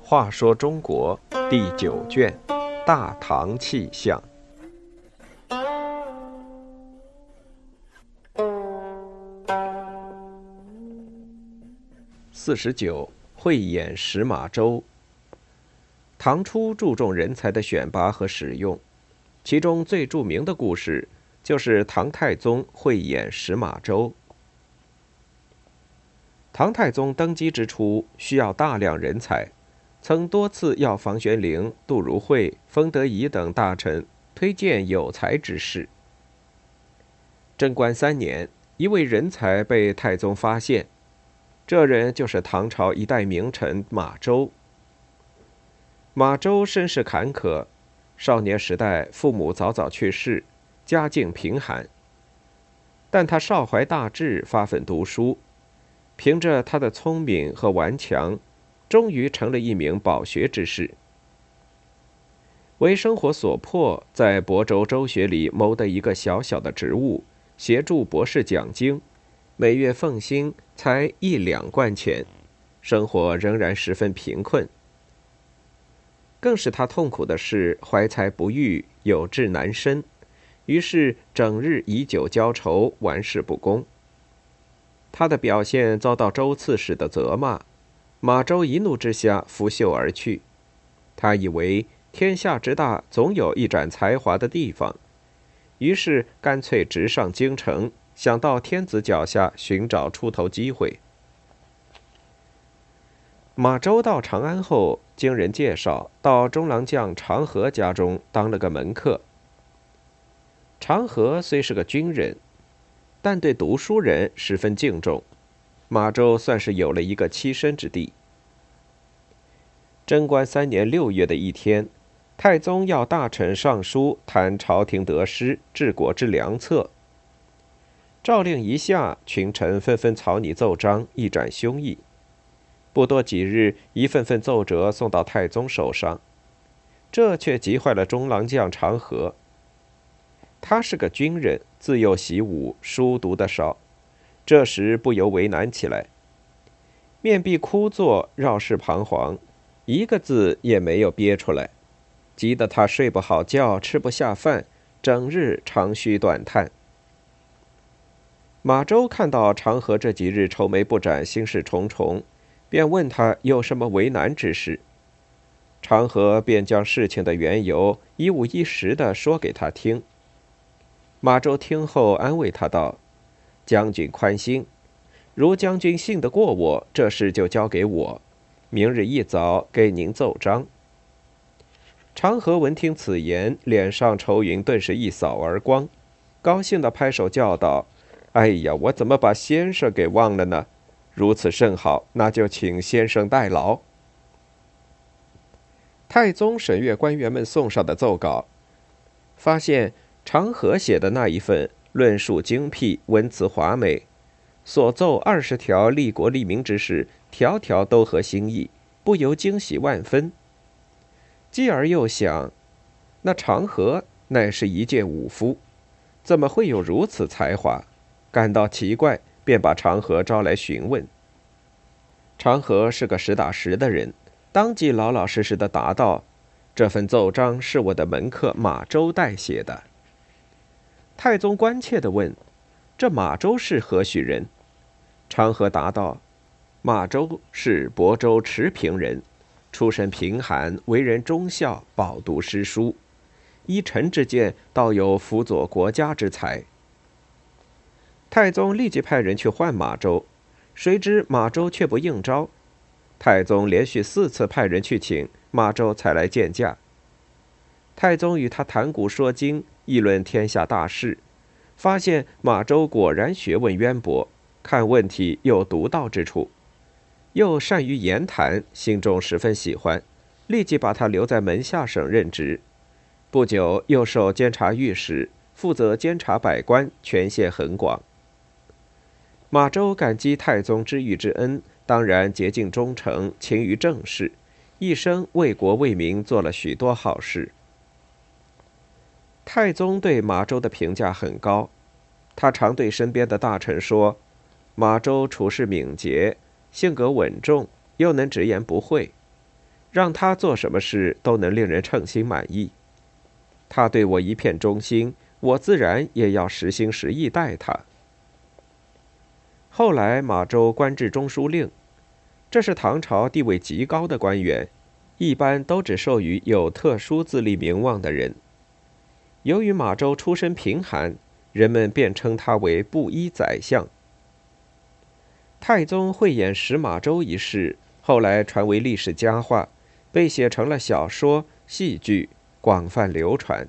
话说中国第九卷《大唐气象》四十九，慧眼识马周。唐初注重人才的选拔和使用，其中最著名的故事就是唐太宗慧眼识马周。唐太宗登基之初，需要大量人才。曾多次要房玄龄、杜如晦、封德仪等大臣推荐有才之士。贞观三年，一位人才被太宗发现，这人就是唐朝一代名臣马周。马周身世坎坷，少年时代父母早早去世，家境贫寒。但他少怀大志，发奋读书，凭着他的聪明和顽强。终于成了一名饱学之士。为生活所迫，在亳州州学里谋得一个小小的职务，协助博士讲经，每月俸薪才一两贯钱，生活仍然十分贫困。更使他痛苦的是，怀才不遇，有志难伸，于是整日以酒浇愁，玩世不恭。他的表现遭到周刺史的责骂。马周一怒之下拂袖而去，他以为天下之大，总有一展才华的地方，于是干脆直上京城，想到天子脚下寻找出头机会。马周到长安后，经人介绍，到中郎将长河家中当了个门客。长河虽是个军人，但对读书人十分敬重。马周算是有了一个栖身之地。贞观三年六月的一天，太宗要大臣上书谈朝廷得失、治国之良策。诏令一下，群臣纷纷草拟奏章，一展胸臆。不多几日，一份份奏折送到太宗手上，这却急坏了中郎将长河。他是个军人，自幼习武，书读得少。这时不由为难起来，面壁枯坐，绕室彷徨，一个字也没有憋出来，急得他睡不好觉，吃不下饭，整日长吁短叹。马周看到长河这几日愁眉不展，心事重重，便问他有什么为难之事。长河便将事情的缘由一五一十的说给他听。马周听后安慰他道。将军宽心，如将军信得过我，这事就交给我。明日一早给您奏章。长河闻听此言，脸上愁云顿时一扫而光，高兴地拍手叫道：“哎呀，我怎么把先生给忘了呢？如此甚好，那就请先生代劳。”太宗审阅官员们送上的奏稿，发现长河写的那一份。论述精辟，文辞华美，所奏二十条利国利民之事，条条都合心意，不由惊喜万分。继而又想，那长河乃是一介武夫，怎么会有如此才华？感到奇怪，便把长河招来询问。长河是个实打实的人，当即老老实实的答道：“这份奏章是我的门客马周代写的。”太宗关切地问：“这马周是何许人？”长河答道：“马周是亳州池平人，出身贫寒，为人忠孝，饱读诗书。依臣之见，倒有辅佐国家之才。”太宗立即派人去唤马周，谁知马周却不应召。太宗连续四次派人去请马周，才来见驾。太宗与他谈古说今。议论天下大事，发现马周果然学问渊博，看问题有独到之处，又善于言谈，心中十分喜欢，立即把他留在门下省任职。不久，又授监察御史，负责监察百官，权限很广。马周感激太宗知遇之恩，当然竭尽忠诚，勤于政事，一生为国为民做了许多好事。太宗对马周的评价很高，他常对身边的大臣说：“马周处事敏捷，性格稳重，又能直言不讳，让他做什么事都能令人称心满意。他对我一片忠心，我自然也要实心实意待他。”后来，马周官至中书令，这是唐朝地位极高的官员，一般都只授予有特殊自立名望的人。由于马周出身贫寒。人们便称他为布衣宰相。太宗慧眼识马周一事，后来传为历史佳话，被写成了小说、戏剧，广泛流传。